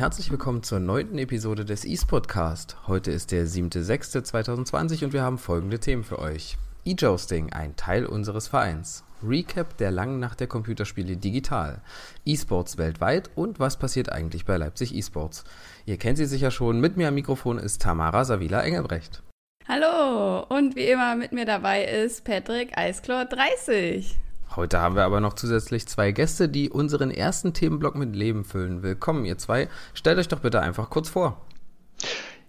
Herzlich willkommen zur neunten Episode des eSportcast. Heute ist der 7.6.2020 und wir haben folgende Themen für euch. E-Jousting, ein Teil unseres Vereins. Recap der langen Nacht der Computerspiele digital. E-Sports weltweit und was passiert eigentlich bei Leipzig eSports. Ihr kennt sie sicher schon. Mit mir am Mikrofon ist Tamara Savila Engelbrecht. Hallo und wie immer mit mir dabei ist Patrick Eisklor 30. Heute haben wir aber noch zusätzlich zwei Gäste, die unseren ersten Themenblock mit Leben füllen. Willkommen, ihr zwei. Stellt euch doch bitte einfach kurz vor.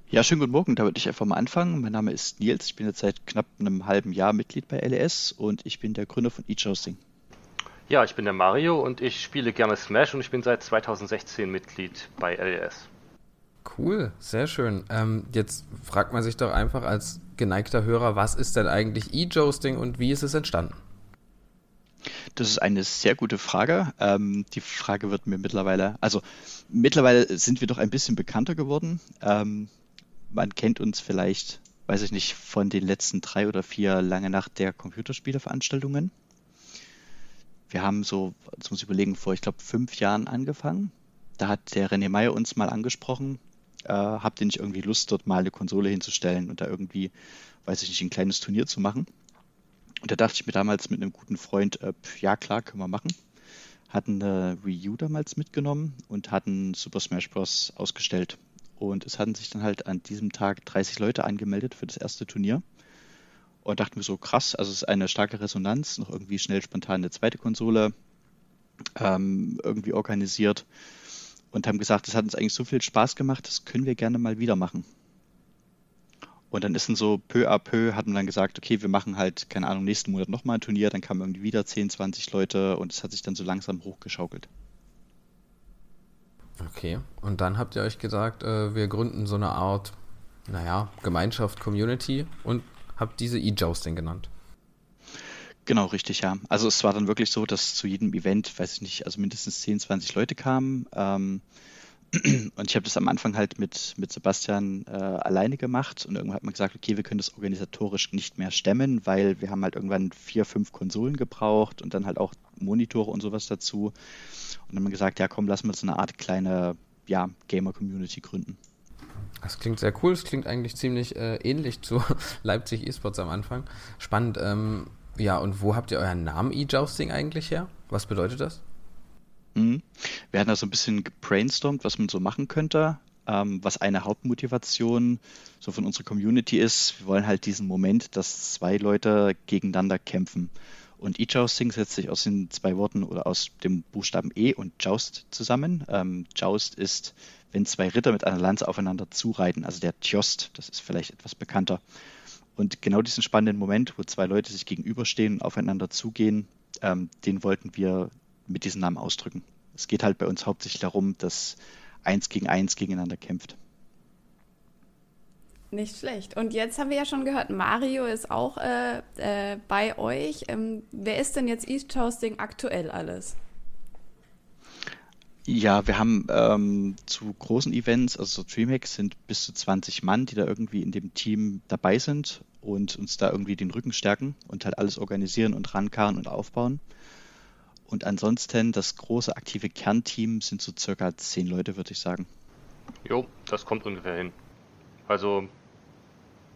Ja, schönen guten Morgen. Da würde ich einfach mal anfangen. Mein Name ist Nils. Ich bin jetzt seit knapp einem halben Jahr Mitglied bei LES und ich bin der Gründer von eJousting. Ja, ich bin der Mario und ich spiele gerne Smash und ich bin seit 2016 Mitglied bei LES. Cool, sehr schön. Ähm, jetzt fragt man sich doch einfach als geneigter Hörer, was ist denn eigentlich eJousting und wie ist es entstanden? Das ist eine sehr gute Frage. Ähm, die Frage wird mir mittlerweile, also mittlerweile sind wir doch ein bisschen bekannter geworden. Ähm, man kennt uns vielleicht, weiß ich nicht, von den letzten drei oder vier lange Nacht der Computerspieleveranstaltungen. Wir haben so, jetzt muss ich überlegen, vor, ich glaube, fünf Jahren angefangen. Da hat der René Meyer uns mal angesprochen, äh, habt ihr nicht irgendwie Lust, dort mal eine Konsole hinzustellen und da irgendwie, weiß ich nicht, ein kleines Turnier zu machen? Und da dachte ich mir damals mit einem guten Freund, äh, ja klar, können wir machen. Hatten eine Wii U damals mitgenommen und hatten Super Smash Bros. ausgestellt. Und es hatten sich dann halt an diesem Tag 30 Leute angemeldet für das erste Turnier. Und dachten wir so, krass, also es ist eine starke Resonanz, noch irgendwie schnell spontan eine zweite Konsole ähm, irgendwie organisiert und haben gesagt, das hat uns eigentlich so viel Spaß gemacht, das können wir gerne mal wieder machen. Und dann ist dann so peu à peu, hatten wir dann gesagt, okay, wir machen halt, keine Ahnung, nächsten Monat nochmal ein Turnier, dann kamen irgendwie wieder 10, 20 Leute und es hat sich dann so langsam hochgeschaukelt. Okay, und dann habt ihr euch gesagt, äh, wir gründen so eine Art, naja, Gemeinschaft, Community und habt diese E-Jousting genannt. Genau, richtig, ja. Also es war dann wirklich so, dass zu jedem Event, weiß ich nicht, also mindestens 10, 20 Leute kamen. Ähm, und ich habe das am Anfang halt mit, mit Sebastian äh, alleine gemacht und irgendwann hat man gesagt, okay, wir können das organisatorisch nicht mehr stemmen, weil wir haben halt irgendwann vier, fünf Konsolen gebraucht und dann halt auch Monitore und sowas dazu. Und dann haben wir gesagt, ja komm, lass mal so eine Art kleine ja, Gamer-Community gründen. Das klingt sehr cool, es klingt eigentlich ziemlich äh, ähnlich zu Leipzig eSports am Anfang. Spannend. Ähm, ja, und wo habt ihr euren Namen E-Jousting eigentlich her? Was bedeutet das? Mhm. Wir hatten da so ein bisschen gebrainstormt, was man so machen könnte. Ähm, was eine Hauptmotivation so von unserer Community ist, wir wollen halt diesen Moment, dass zwei Leute gegeneinander kämpfen. Und E-Jousting setzt sich aus den zwei Worten oder aus dem Buchstaben E und Joust zusammen. Ähm, Joust ist, wenn zwei Ritter mit einer Lanze aufeinander zureiten, also der Tjost, das ist vielleicht etwas bekannter. Und genau diesen spannenden Moment, wo zwei Leute sich gegenüberstehen und aufeinander zugehen, ähm, den wollten wir mit diesem Namen ausdrücken. Es geht halt bei uns hauptsächlich darum, dass eins gegen eins gegeneinander kämpft. Nicht schlecht. Und jetzt haben wir ja schon gehört, Mario ist auch äh, äh, bei euch. Ähm, wer ist denn jetzt East Toasting aktuell alles? Ja, wir haben ähm, zu großen Events, also so Dreamhacks sind bis zu 20 Mann, die da irgendwie in dem Team dabei sind und uns da irgendwie den Rücken stärken und halt alles organisieren und rankarren und aufbauen. Und ansonsten das große aktive Kernteam sind so circa zehn Leute, würde ich sagen. Jo, das kommt ungefähr hin. Also,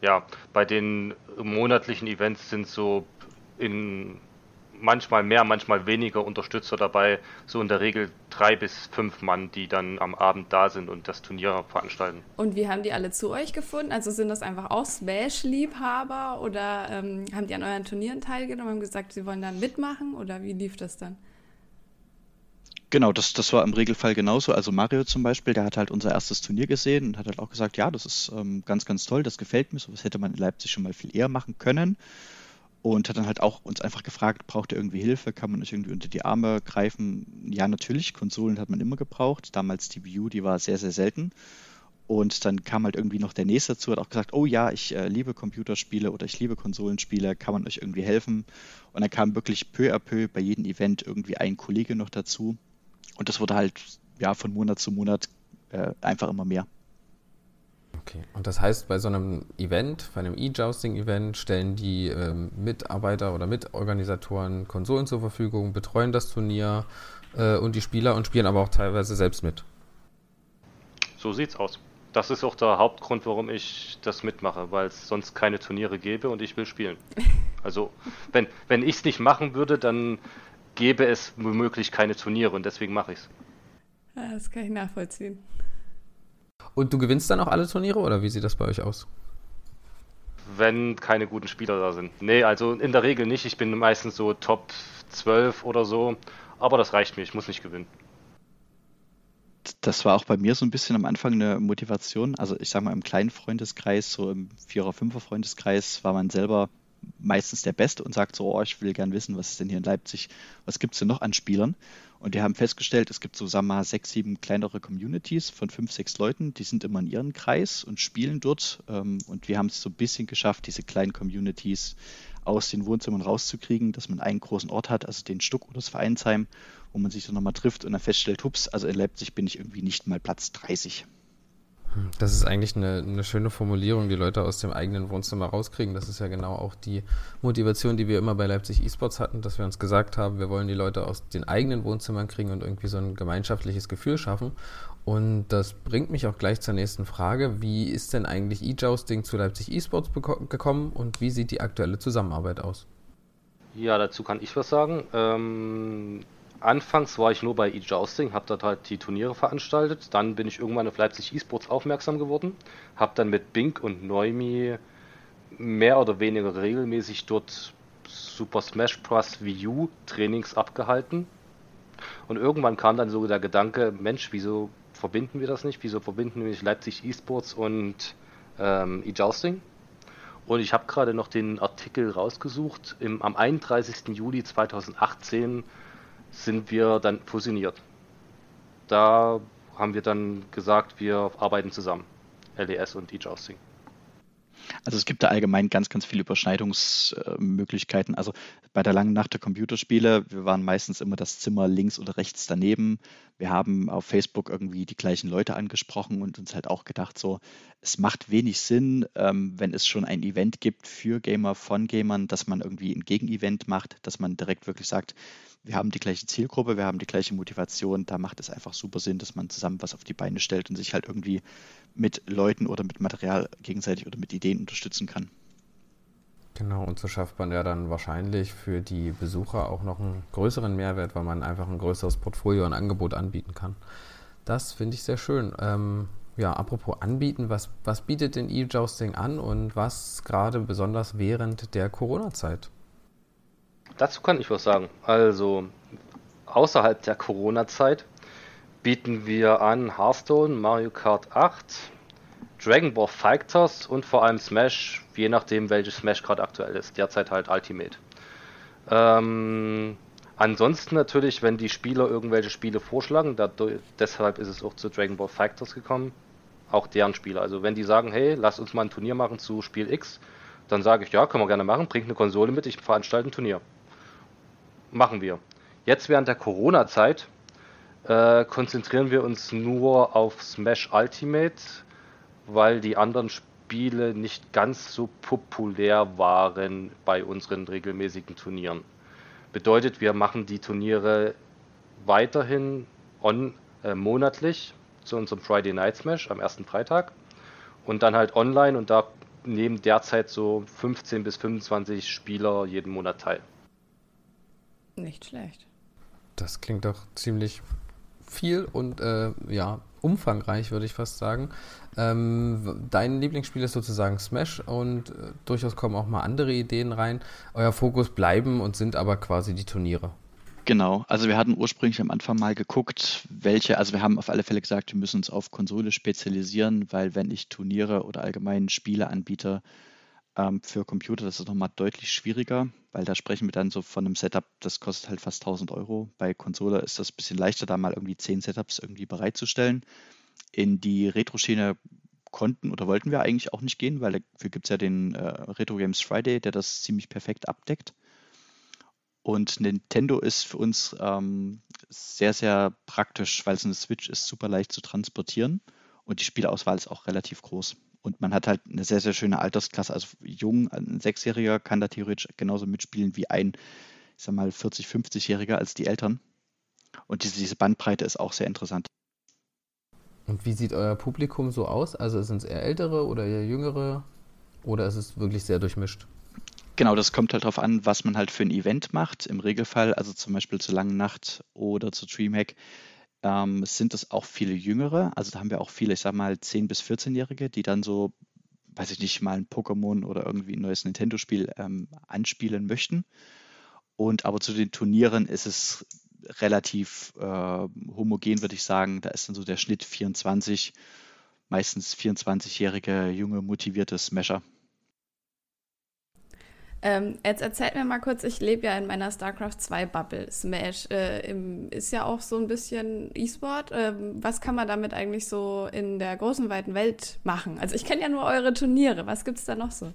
ja, bei den monatlichen Events sind so in manchmal mehr, manchmal weniger Unterstützer dabei. So in der Regel drei bis fünf Mann, die dann am Abend da sind und das Turnier veranstalten. Und wie haben die alle zu euch gefunden? Also sind das einfach auch Smash-Liebhaber oder ähm, haben die an euren Turnieren teilgenommen und gesagt, sie wollen dann mitmachen oder wie lief das dann? Genau, das, das war im Regelfall genauso. Also Mario zum Beispiel, der hat halt unser erstes Turnier gesehen und hat halt auch gesagt, ja, das ist ähm, ganz, ganz toll, das gefällt mir, sowas hätte man in Leipzig schon mal viel eher machen können und hat dann halt auch uns einfach gefragt, braucht ihr irgendwie Hilfe, kann man euch irgendwie unter die Arme greifen? Ja, natürlich, Konsolen hat man immer gebraucht. Damals die View, die war sehr, sehr selten. Und dann kam halt irgendwie noch der nächste dazu, hat auch gesagt, oh ja, ich äh, liebe Computerspiele oder ich liebe Konsolenspiele, kann man euch irgendwie helfen? Und dann kam wirklich peu à peu bei jedem Event irgendwie ein Kollege noch dazu. Und das wurde halt ja von Monat zu Monat äh, einfach immer mehr. Okay, und das heißt, bei so einem Event, bei einem E-Jousting-Event, stellen die ähm, Mitarbeiter oder Mitorganisatoren Konsolen zur Verfügung, betreuen das Turnier äh, und die Spieler und spielen aber auch teilweise selbst mit. So sieht's aus. Das ist auch der Hauptgrund, warum ich das mitmache, weil es sonst keine Turniere gäbe und ich will spielen. Also, wenn, wenn ich es nicht machen würde, dann gäbe es womöglich keine Turniere und deswegen mache ich es. Ja, das kann ich nachvollziehen. Und du gewinnst dann auch alle Turniere oder wie sieht das bei euch aus? Wenn keine guten Spieler da sind. Nee, also in der Regel nicht. Ich bin meistens so Top 12 oder so. Aber das reicht mir, ich muss nicht gewinnen. Das war auch bei mir so ein bisschen am Anfang eine Motivation. Also ich sage mal, im kleinen Freundeskreis, so im Vierer-, Fünfer-Freundeskreis, war man selber meistens der Beste und sagt so, oh, ich will gern wissen, was ist denn hier in Leipzig, was gibt es denn noch an Spielern? Und die haben festgestellt, es gibt so, sagen wir mal, sechs, sieben kleinere Communities von fünf, sechs Leuten, die sind immer in ihrem Kreis und spielen dort. Ähm, und wir haben es so ein bisschen geschafft, diese kleinen Communities aus den Wohnzimmern rauszukriegen, dass man einen großen Ort hat, also den Stuck oder das Vereinsheim, wo man sich dann nochmal trifft und dann feststellt, hups, also in Leipzig bin ich irgendwie nicht mal Platz 30. Das ist eigentlich eine, eine, schöne Formulierung, die Leute aus dem eigenen Wohnzimmer rauskriegen. Das ist ja genau auch die Motivation, die wir immer bei Leipzig eSports hatten, dass wir uns gesagt haben, wir wollen die Leute aus den eigenen Wohnzimmern kriegen und irgendwie so ein gemeinschaftliches Gefühl schaffen. Und das bringt mich auch gleich zur nächsten Frage. Wie ist denn eigentlich eJousting zu Leipzig eSports gekommen und wie sieht die aktuelle Zusammenarbeit aus? Ja, dazu kann ich was sagen. Ähm, anfangs war ich nur bei eJousting, habe dort halt die Turniere veranstaltet. Dann bin ich irgendwann auf Leipzig eSports aufmerksam geworden, habe dann mit Bink und Neumi mehr oder weniger regelmäßig dort Super Smash Bros. Wii U Trainings abgehalten. Und irgendwann kam dann so der Gedanke, Mensch, wieso verbinden wir das nicht? Wieso verbinden wir nicht Leipzig eSports und ähm, eJousting? Und ich habe gerade noch den Artikel rausgesucht. Im, am 31. Juli 2018 sind wir dann fusioniert. Da haben wir dann gesagt, wir arbeiten zusammen. LES und eJousting. Also es gibt da allgemein ganz, ganz viele Überschneidungsmöglichkeiten. Also bei der langen Nacht der Computerspiele, wir waren meistens immer das Zimmer links oder rechts daneben. Wir haben auf Facebook irgendwie die gleichen Leute angesprochen und uns halt auch gedacht, so, es macht wenig Sinn, ähm, wenn es schon ein Event gibt für Gamer von Gamern, dass man irgendwie ein Gegenevent macht, dass man direkt wirklich sagt, wir haben die gleiche Zielgruppe, wir haben die gleiche Motivation. Da macht es einfach super Sinn, dass man zusammen was auf die Beine stellt und sich halt irgendwie mit Leuten oder mit Material gegenseitig oder mit Ideen unterstützen kann. Genau, und so schafft man ja dann wahrscheinlich für die Besucher auch noch einen größeren Mehrwert, weil man einfach ein größeres Portfolio und Angebot anbieten kann. Das finde ich sehr schön. Ähm, ja, apropos anbieten, was, was bietet denn E-Jousting an und was gerade besonders während der Corona-Zeit? Dazu kann ich was sagen. Also, außerhalb der Corona-Zeit bieten wir an Hearthstone, Mario Kart 8, Dragon Ball Fighters und vor allem Smash, je nachdem welches Smash gerade aktuell ist. Derzeit halt Ultimate. Ähm, ansonsten natürlich, wenn die Spieler irgendwelche Spiele vorschlagen, dadurch, deshalb ist es auch zu Dragon Ball Fighters gekommen, auch deren Spieler. Also wenn die sagen, hey, lass uns mal ein Turnier machen zu Spiel X, dann sage ich, ja, können wir gerne machen, bringt eine Konsole mit, ich veranstalte ein Turnier machen wir. Jetzt während der Corona-Zeit äh, konzentrieren wir uns nur auf Smash Ultimate, weil die anderen Spiele nicht ganz so populär waren bei unseren regelmäßigen Turnieren. Bedeutet, wir machen die Turniere weiterhin on, äh, monatlich zu unserem Friday Night Smash am ersten Freitag und dann halt online und da nehmen derzeit so 15 bis 25 Spieler jeden Monat teil. Nicht schlecht. Das klingt doch ziemlich viel und äh, ja, umfangreich, würde ich fast sagen. Ähm, dein Lieblingsspiel ist sozusagen Smash und äh, durchaus kommen auch mal andere Ideen rein. Euer Fokus bleiben und sind aber quasi die Turniere. Genau, also wir hatten ursprünglich am Anfang mal geguckt, welche, also wir haben auf alle Fälle gesagt, wir müssen uns auf Konsole spezialisieren, weil wenn ich Turniere oder allgemein Spiele anbiete, ähm, für Computer, das ist nochmal deutlich schwieriger, weil da sprechen wir dann so von einem Setup, das kostet halt fast 1000 Euro. Bei Konsole ist das ein bisschen leichter, da mal irgendwie 10 Setups irgendwie bereitzustellen. In die Retro-Schiene konnten oder wollten wir eigentlich auch nicht gehen, weil dafür gibt es ja den äh, Retro Games Friday, der das ziemlich perfekt abdeckt. Und Nintendo ist für uns ähm, sehr, sehr praktisch, weil es eine Switch ist, super leicht zu transportieren und die Spielauswahl ist auch relativ groß. Und man hat halt eine sehr, sehr schöne Altersklasse. Also jung, ein Sechsjähriger kann da theoretisch genauso mitspielen wie ein, ich sag mal, 40-, 50-Jähriger als die Eltern. Und diese, diese Bandbreite ist auch sehr interessant. Und wie sieht euer Publikum so aus? Also sind es eher ältere oder eher jüngere? Oder ist es wirklich sehr durchmischt? Genau, das kommt halt darauf an, was man halt für ein Event macht. Im Regelfall, also zum Beispiel zur Langen Nacht oder zu Dreamhack, ähm, sind es auch viele Jüngere. Also da haben wir auch viele, ich sag mal, 10- bis 14-Jährige, die dann so, weiß ich nicht, mal ein Pokémon oder irgendwie ein neues Nintendo-Spiel ähm, anspielen möchten. Und aber zu den Turnieren ist es relativ äh, homogen, würde ich sagen. Da ist dann so der Schnitt 24, meistens 24-jährige, junge, motivierte Smasher. Ähm, jetzt erzählt mir mal kurz, ich lebe ja in meiner StarCraft 2 Bubble. Smash äh, im, ist ja auch so ein bisschen E-Sport. Ähm, was kann man damit eigentlich so in der großen, weiten Welt machen? Also ich kenne ja nur eure Turniere. Was gibt es da noch so?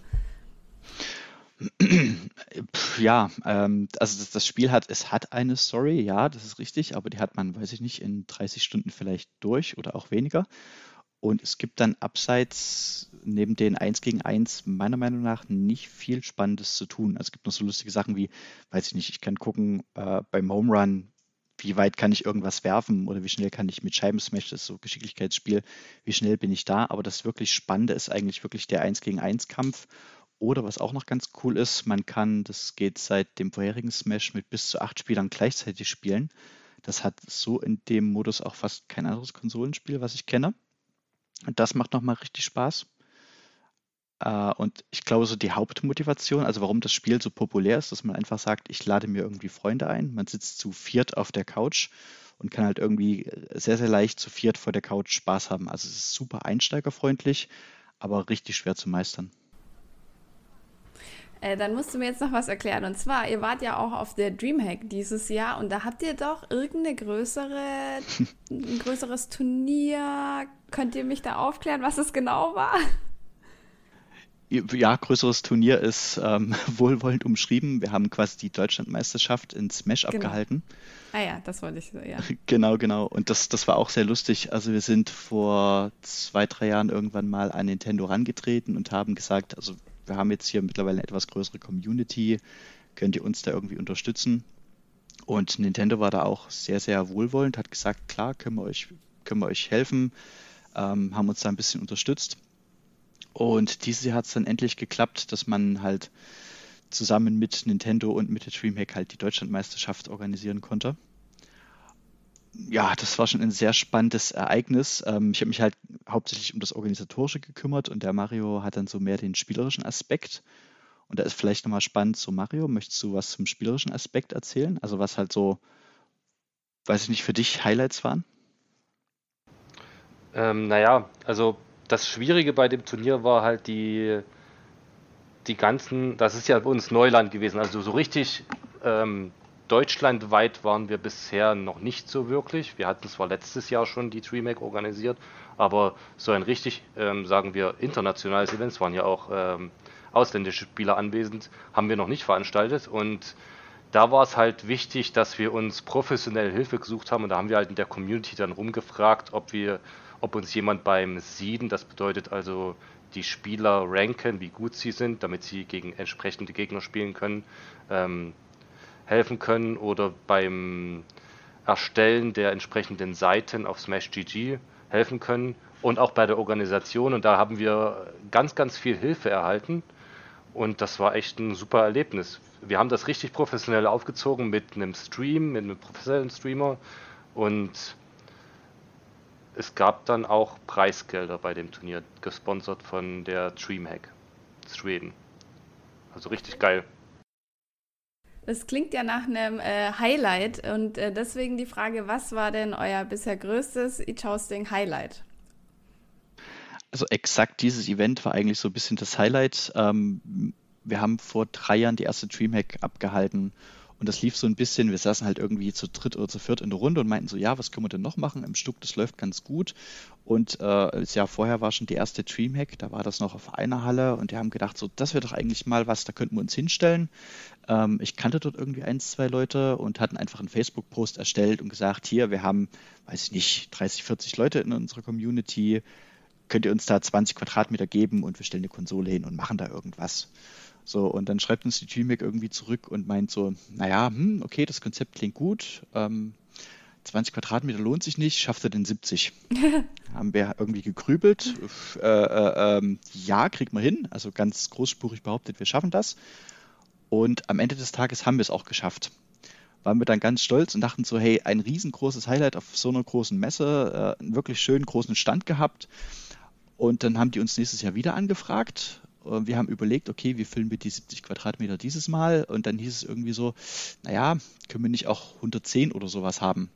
Ja, ähm, also das, das, Spiel hat, es hat eine Story, ja, das ist richtig, aber die hat man, weiß ich nicht, in 30 Stunden vielleicht durch oder auch weniger. Und es gibt dann abseits neben den 1 gegen 1 meiner Meinung nach nicht viel Spannendes zu tun. Also es gibt noch so lustige Sachen wie, weiß ich nicht, ich kann gucken äh, beim Home Run, wie weit kann ich irgendwas werfen oder wie schnell kann ich mit Scheibensmash, das ist so Geschicklichkeitsspiel, wie schnell bin ich da. Aber das wirklich Spannende ist eigentlich wirklich der 1 gegen 1 Kampf. Oder was auch noch ganz cool ist, man kann, das geht seit dem vorherigen Smash mit bis zu acht Spielern gleichzeitig spielen. Das hat so in dem Modus auch fast kein anderes Konsolenspiel, was ich kenne. Und das macht nochmal richtig Spaß. Äh, und ich glaube, so die Hauptmotivation, also warum das Spiel so populär ist, dass man einfach sagt, ich lade mir irgendwie Freunde ein. Man sitzt zu viert auf der Couch und kann halt irgendwie sehr, sehr leicht zu viert vor der Couch Spaß haben. Also es ist super einsteigerfreundlich, aber richtig schwer zu meistern. Äh, dann musst du mir jetzt noch was erklären. Und zwar, ihr wart ja auch auf der Dreamhack dieses Jahr und da habt ihr doch irgendeine größere, ein größeres Turnier. Könnt ihr mich da aufklären, was es genau war? Ja, größeres Turnier ist ähm, wohlwollend umschrieben. Wir haben quasi die Deutschlandmeisterschaft in Smash genau. abgehalten. Ah ja, das wollte ich so, ja. Genau, genau. Und das, das war auch sehr lustig. Also wir sind vor zwei, drei Jahren irgendwann mal an Nintendo rangetreten und haben gesagt, also wir haben jetzt hier mittlerweile eine etwas größere Community, könnt ihr uns da irgendwie unterstützen? Und Nintendo war da auch sehr, sehr wohlwollend, hat gesagt, klar, können wir euch, können wir euch helfen, ähm, haben uns da ein bisschen unterstützt. Und dieses Jahr hat es dann endlich geklappt, dass man halt zusammen mit Nintendo und mit der Dreamhack halt die Deutschlandmeisterschaft organisieren konnte ja, das war schon ein sehr spannendes Ereignis. Ähm, ich habe mich halt hauptsächlich um das Organisatorische gekümmert und der Mario hat dann so mehr den spielerischen Aspekt. Und da ist vielleicht nochmal spannend, so Mario, möchtest du was zum spielerischen Aspekt erzählen? Also was halt so, weiß ich nicht, für dich Highlights waren? Ähm, naja, also das Schwierige bei dem Turnier war halt die, die ganzen, das ist ja bei uns Neuland gewesen, also so richtig ähm, Deutschlandweit waren wir bisher noch nicht so wirklich. Wir hatten zwar letztes Jahr schon die DreamHack organisiert, aber so ein richtig, ähm, sagen wir, internationales Event, es waren ja auch ähm, ausländische Spieler anwesend, haben wir noch nicht veranstaltet. Und da war es halt wichtig, dass wir uns professionell Hilfe gesucht haben. Und da haben wir halt in der Community dann rumgefragt, ob wir, ob uns jemand beim Sieden, das bedeutet also die Spieler ranken, wie gut sie sind, damit sie gegen entsprechende Gegner spielen können, ähm, helfen können oder beim Erstellen der entsprechenden Seiten auf SmashGG helfen können und auch bei der Organisation. Und da haben wir ganz, ganz viel Hilfe erhalten. Und das war echt ein super Erlebnis. Wir haben das richtig professionell aufgezogen mit einem Stream, mit einem professionellen Streamer. Und es gab dann auch Preisgelder bei dem Turnier, gesponsert von der Dreamhack Schweden. Also richtig geil. Das klingt ja nach einem äh, Highlight und äh, deswegen die Frage, was war denn euer bisher größtes E-Jousting Highlight? Also exakt dieses Event war eigentlich so ein bisschen das Highlight. Ähm, wir haben vor drei Jahren die erste Dreamhack abgehalten und das lief so ein bisschen, wir saßen halt irgendwie zu dritt oder zu viert in der Runde und meinten so, ja, was können wir denn noch machen im Stück, das läuft ganz gut. Und äh, das Jahr vorher war schon die erste Dreamhack, da war das noch auf einer Halle und die haben gedacht, so, das wäre doch eigentlich mal was, da könnten wir uns hinstellen. Ähm, ich kannte dort irgendwie ein, zwei Leute und hatten einfach einen Facebook-Post erstellt und gesagt, hier, wir haben, weiß ich nicht, 30, 40 Leute in unserer Community, könnt ihr uns da 20 Quadratmeter geben und wir stellen eine Konsole hin und machen da irgendwas. So, und dann schreibt uns die TreeMac irgendwie zurück und meint so, naja, hm, okay, das Konzept klingt gut. Ähm, 20 Quadratmeter lohnt sich nicht, schafft er denn 70? haben wir irgendwie gegrübelt. Äh, äh, ähm, ja, kriegt man hin. Also ganz großspurig behauptet, wir schaffen das. Und am Ende des Tages haben wir es auch geschafft. Waren wir dann ganz stolz und dachten so, hey, ein riesengroßes Highlight auf so einer großen Messe, äh, einen wirklich schönen großen Stand gehabt. Und dann haben die uns nächstes Jahr wieder angefragt. Wir haben überlegt, okay, wie füllen wir die 70 Quadratmeter dieses Mal? Und dann hieß es irgendwie so, naja, können wir nicht auch 110 oder sowas haben?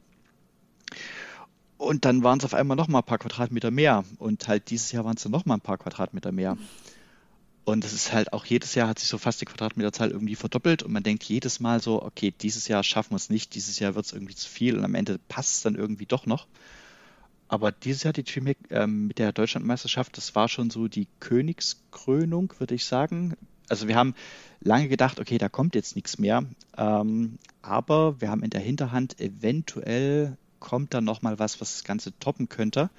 Und dann waren es auf einmal noch mal ein paar Quadratmeter mehr. Und halt dieses Jahr waren es dann noch mal ein paar Quadratmeter mehr. Und es ist halt auch jedes Jahr hat sich so fast die Quadratmeterzahl irgendwie verdoppelt und man denkt jedes Mal so, okay, dieses Jahr schaffen wir es nicht, dieses Jahr wird es irgendwie zu viel und am Ende passt es dann irgendwie doch noch. Aber dieses Jahr die Dreamhack ähm, mit der Deutschlandmeisterschaft, das war schon so die Königskrönung, würde ich sagen. Also wir haben lange gedacht, okay, da kommt jetzt nichts mehr. Ähm, aber wir haben in der Hinterhand eventuell kommt da nochmal was, was das Ganze toppen könnte.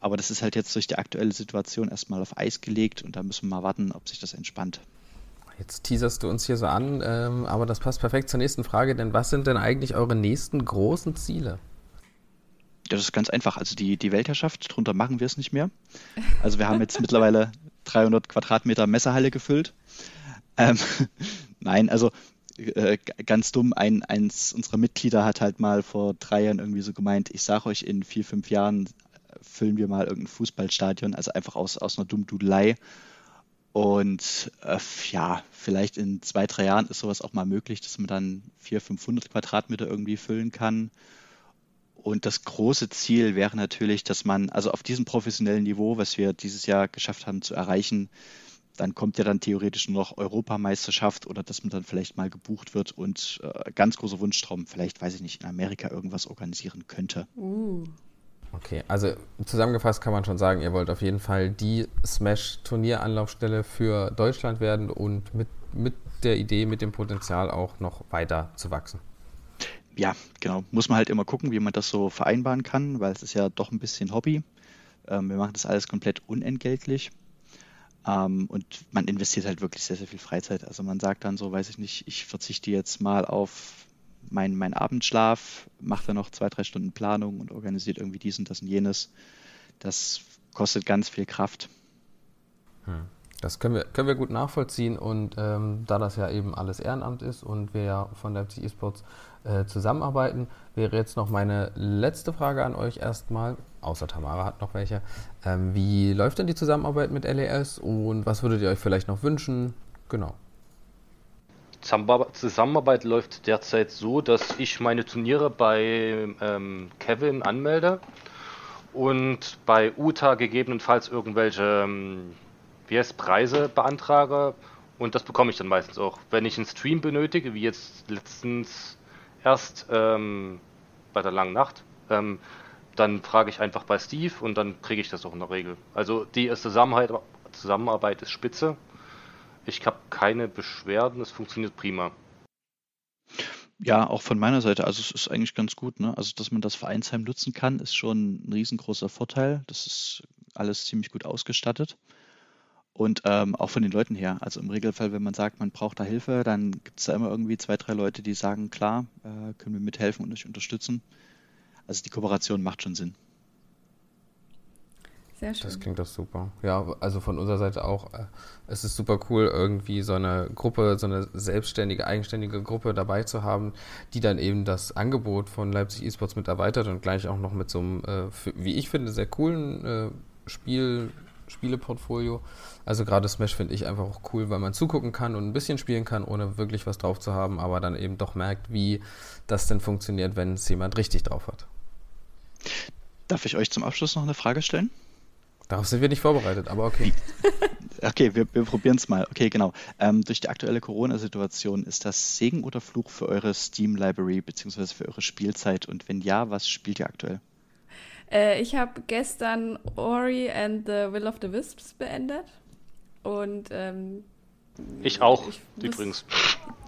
Aber das ist halt jetzt durch die aktuelle Situation erstmal auf Eis gelegt und da müssen wir mal warten, ob sich das entspannt. Jetzt teaserst du uns hier so an, ähm, aber das passt perfekt zur nächsten Frage, denn was sind denn eigentlich eure nächsten großen Ziele? Das ist ganz einfach. Also die, die Weltherrschaft, darunter machen wir es nicht mehr. Also wir haben jetzt mittlerweile 300 Quadratmeter Messerhalle gefüllt. Ähm, nein, also äh, ganz dumm, ein, eins unserer Mitglieder hat halt mal vor drei Jahren irgendwie so gemeint, ich sage euch, in vier, fünf Jahren füllen wir mal irgendein Fußballstadion, also einfach aus, aus einer Dummdudelei. Und äh, ja, vielleicht in zwei, drei Jahren ist sowas auch mal möglich, dass man dann 400, 500 Quadratmeter irgendwie füllen kann. Und das große Ziel wäre natürlich, dass man, also auf diesem professionellen Niveau, was wir dieses Jahr geschafft haben zu erreichen, dann kommt ja dann theoretisch nur noch Europameisterschaft oder dass man dann vielleicht mal gebucht wird und äh, ganz großer Wunschtraum, vielleicht, weiß ich nicht, in Amerika irgendwas organisieren könnte. Uh. Okay, also zusammengefasst kann man schon sagen, ihr wollt auf jeden Fall die Smash-Turnieranlaufstelle für Deutschland werden und mit, mit der Idee, mit dem Potenzial auch noch weiter zu wachsen ja, genau. Muss man halt immer gucken, wie man das so vereinbaren kann, weil es ist ja doch ein bisschen Hobby. Ähm, wir machen das alles komplett unentgeltlich. Ähm, und man investiert halt wirklich sehr, sehr viel Freizeit. Also man sagt dann so, weiß ich nicht, ich verzichte jetzt mal auf meinen mein Abendschlaf, mache dann noch zwei, drei Stunden Planung und organisiert irgendwie dies und das und jenes. Das kostet ganz viel Kraft. Hm. Das können wir, können wir gut nachvollziehen und ähm, da das ja eben alles Ehrenamt ist und wir ja von Leipzig eSports äh, zusammenarbeiten, wäre jetzt noch meine letzte Frage an euch erstmal, außer Tamara hat noch welche. Ähm, wie läuft denn die Zusammenarbeit mit LES und was würdet ihr euch vielleicht noch wünschen? Genau. Zusammenarbeit läuft derzeit so, dass ich meine Turniere bei ähm, Kevin anmelde und bei UTA gegebenenfalls irgendwelche ähm, heißt, Preise beantrage und das bekomme ich dann meistens auch. Wenn ich einen Stream benötige, wie jetzt letztens erst ähm, bei der langen Nacht, ähm, dann frage ich einfach bei Steve und dann kriege ich das auch in der Regel. Also die Zusammenarbeit, Zusammenarbeit ist spitze. Ich habe keine Beschwerden, es funktioniert prima. Ja, auch von meiner Seite. Also es ist eigentlich ganz gut. Ne? Also dass man das Vereinsheim nutzen kann, ist schon ein riesengroßer Vorteil. Das ist alles ziemlich gut ausgestattet. Und ähm, auch von den Leuten her. Also im Regelfall, wenn man sagt, man braucht da Hilfe, dann gibt es da immer irgendwie zwei, drei Leute, die sagen, klar, äh, können wir mithelfen und euch unterstützen. Also die Kooperation macht schon Sinn. Sehr schön. Das klingt doch super. Ja, also von unserer Seite auch. Äh, es ist super cool, irgendwie so eine Gruppe, so eine selbstständige, eigenständige Gruppe dabei zu haben, die dann eben das Angebot von Leipzig Esports mit erweitert und gleich auch noch mit so einem, äh, wie ich finde, sehr coolen äh, Spiel, Spieleportfolio also gerade Smash finde ich einfach auch cool, weil man zugucken kann und ein bisschen spielen kann, ohne wirklich was drauf zu haben, aber dann eben doch merkt, wie das denn funktioniert, wenn es jemand richtig drauf hat. Darf ich euch zum Abschluss noch eine Frage stellen? Darauf sind wir nicht vorbereitet, aber okay. okay, wir, wir probieren es mal. Okay, genau. Ähm, durch die aktuelle Corona-Situation ist das Segen oder Fluch für eure Steam-Library bzw. für eure Spielzeit? Und wenn ja, was spielt ihr aktuell? Äh, ich habe gestern Ori and the Will of the Wisps beendet. Und ähm, ich auch, ich übrigens.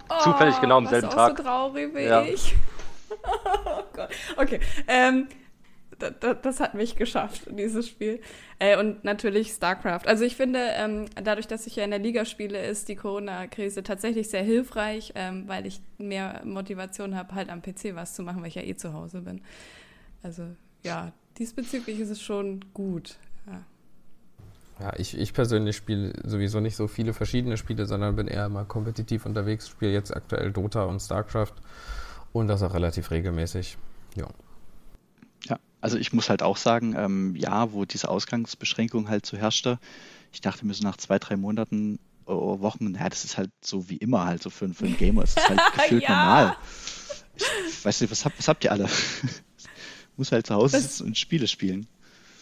Oh, Zufällig genau am selben Tag. so traurig wie ja. ich. oh Gott. Okay. Ähm, das hat mich geschafft, dieses Spiel. Äh, und natürlich StarCraft. Also ich finde, ähm, dadurch, dass ich ja in der Liga spiele, ist die Corona-Krise tatsächlich sehr hilfreich, ähm, weil ich mehr Motivation habe, halt am PC was zu machen, weil ich ja eh zu Hause bin. Also ja, diesbezüglich ist es schon gut. Ja. Ja, ich, ich persönlich spiele sowieso nicht so viele verschiedene Spiele, sondern bin eher mal kompetitiv unterwegs, spiele jetzt aktuell Dota und StarCraft und das auch relativ regelmäßig. Ja. Ja, also ich muss halt auch sagen, ähm, ja, wo diese Ausgangsbeschränkung halt so herrschte, ich dachte mir so nach zwei, drei Monaten, oh, Wochen, naja, das ist halt so wie immer halt so für, für einen Gamer, es ist halt gefühlt ja. normal. Ich weiß nicht, was habt, was habt ihr alle? Muss halt zu Hause das, sitzen und Spiele spielen.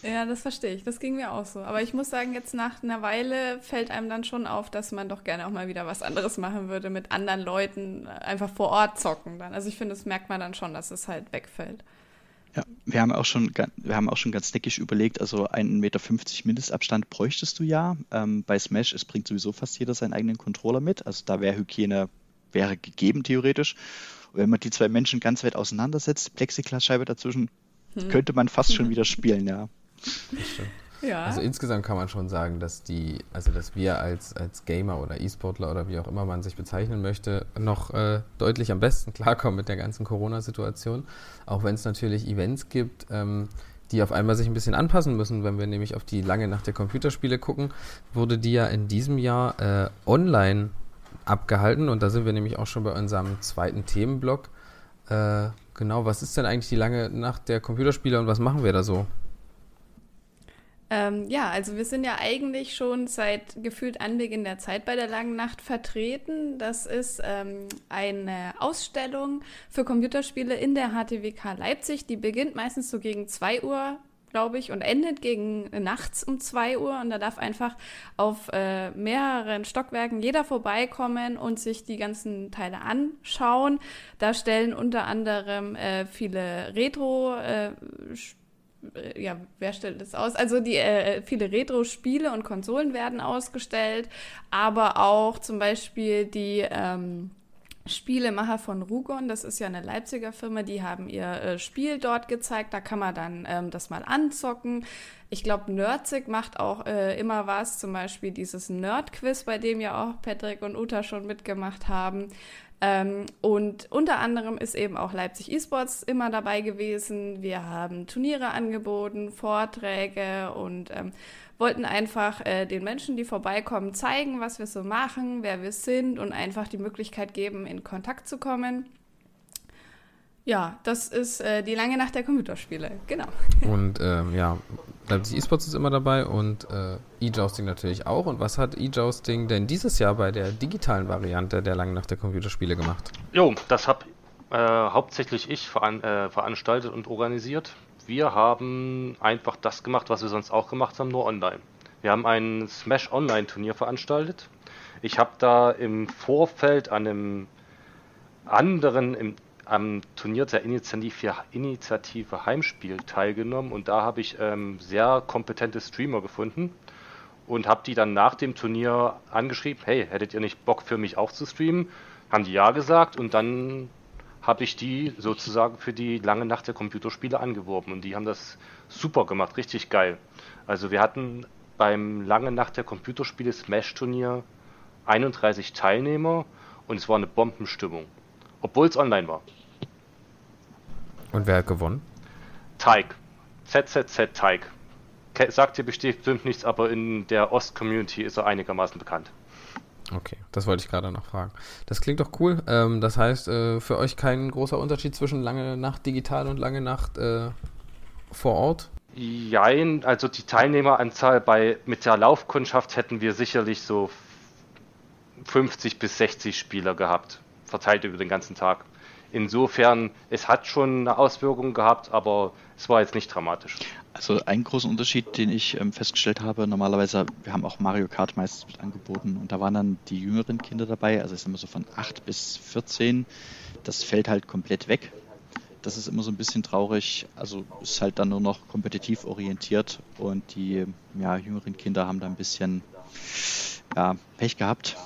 Ja, das verstehe ich. Das ging mir auch so. Aber ich muss sagen, jetzt nach einer Weile fällt einem dann schon auf, dass man doch gerne auch mal wieder was anderes machen würde, mit anderen Leuten einfach vor Ort zocken dann. Also ich finde, das merkt man dann schon, dass es halt wegfällt. Ja, wir haben auch schon, wir haben auch schon ganz neckisch überlegt, also 1,50 Meter Mindestabstand bräuchtest du ja. Ähm, bei Smash, es bringt sowieso fast jeder seinen eigenen Controller mit. Also da wäre Hygiene wäre gegeben theoretisch. Und wenn man die zwei Menschen ganz weit auseinandersetzt, Plexiglasscheibe dazwischen, hm. könnte man fast schon wieder spielen, ja. Ja. Also insgesamt kann man schon sagen, dass die, also dass wir als, als Gamer oder E-Sportler oder wie auch immer man sich bezeichnen möchte, noch äh, deutlich am besten klarkommen mit der ganzen Corona-Situation. Auch wenn es natürlich Events gibt, ähm, die auf einmal sich ein bisschen anpassen müssen. Wenn wir nämlich auf die lange Nacht der Computerspiele gucken, wurde die ja in diesem Jahr äh, online abgehalten und da sind wir nämlich auch schon bei unserem zweiten Themenblock. Äh, genau, was ist denn eigentlich die lange Nacht der Computerspiele und was machen wir da so? Ähm, ja, also wir sind ja eigentlich schon seit gefühlt Anbeginn der Zeit bei der Langen Nacht vertreten. Das ist ähm, eine Ausstellung für Computerspiele in der HTWK Leipzig. Die beginnt meistens so gegen 2 Uhr glaube ich, und endet gegen äh, nachts um 2 Uhr. Und da darf einfach auf äh, mehreren Stockwerken jeder vorbeikommen und sich die ganzen Teile anschauen. Da stellen unter anderem äh, viele Retro- äh, äh, ja, wer stellt das aus? Also die äh, viele Retro-Spiele und Konsolen werden ausgestellt, aber auch zum Beispiel die ähm, Spielemacher von Rugon, das ist ja eine Leipziger Firma, die haben ihr äh, Spiel dort gezeigt, da kann man dann ähm, das mal anzocken. Ich glaube, Nerdzig macht auch äh, immer was, zum Beispiel dieses Nerd-Quiz, bei dem ja auch Patrick und Uta schon mitgemacht haben. Ähm, und unter anderem ist eben auch Leipzig eSports immer dabei gewesen. Wir haben Turniere angeboten, Vorträge und ähm, wollten einfach äh, den Menschen, die vorbeikommen, zeigen, was wir so machen, wer wir sind und einfach die Möglichkeit geben, in Kontakt zu kommen. Ja, das ist äh, die lange Nacht der Computerspiele, genau. Und ähm, ja, Leipzig eSports ist immer dabei und äh, E-Jousting natürlich auch. Und was hat E-Jousting denn dieses Jahr bei der digitalen Variante der langen Nacht der Computerspiele gemacht? Jo, das habe äh, hauptsächlich ich veran äh, veranstaltet und organisiert. Wir haben einfach das gemacht, was wir sonst auch gemacht haben, nur online. Wir haben ein Smash Online Turnier veranstaltet. Ich habe da im Vorfeld an einem anderen, im am Turnier der Initiative, Initiative Heimspiel teilgenommen und da habe ich ähm, sehr kompetente Streamer gefunden und habe die dann nach dem Turnier angeschrieben, hey, hättet ihr nicht Bock für mich auch zu streamen? Haben die ja gesagt und dann habe ich die sozusagen für die lange Nacht der Computerspiele angeworben und die haben das super gemacht, richtig geil. Also wir hatten beim lange Nacht der Computerspiele Smash Turnier 31 Teilnehmer und es war eine Bombenstimmung. Obwohl es online war. Und wer hat gewonnen? Teig. ZZZ Teig. Sagt dir bestimmt nichts, aber in der Ost-Community ist er einigermaßen bekannt. Okay, das wollte ich gerade noch fragen. Das klingt doch cool. Ähm, das heißt, äh, für euch kein großer Unterschied zwischen lange Nacht digital und lange Nacht äh, vor Ort? Jein, also die Teilnehmeranzahl bei mit der Laufkundschaft hätten wir sicherlich so 50 bis 60 Spieler gehabt verteilt über den ganzen Tag. Insofern, es hat schon eine Auswirkung gehabt, aber es war jetzt nicht dramatisch. Also ein großer Unterschied, den ich ähm, festgestellt habe, normalerweise, wir haben auch Mario Kart meistens mit angeboten und da waren dann die jüngeren Kinder dabei, also ich sag mal so von 8 bis 14, das fällt halt komplett weg. Das ist immer so ein bisschen traurig, also ist halt dann nur noch kompetitiv orientiert und die ja, jüngeren Kinder haben da ein bisschen ja, Pech gehabt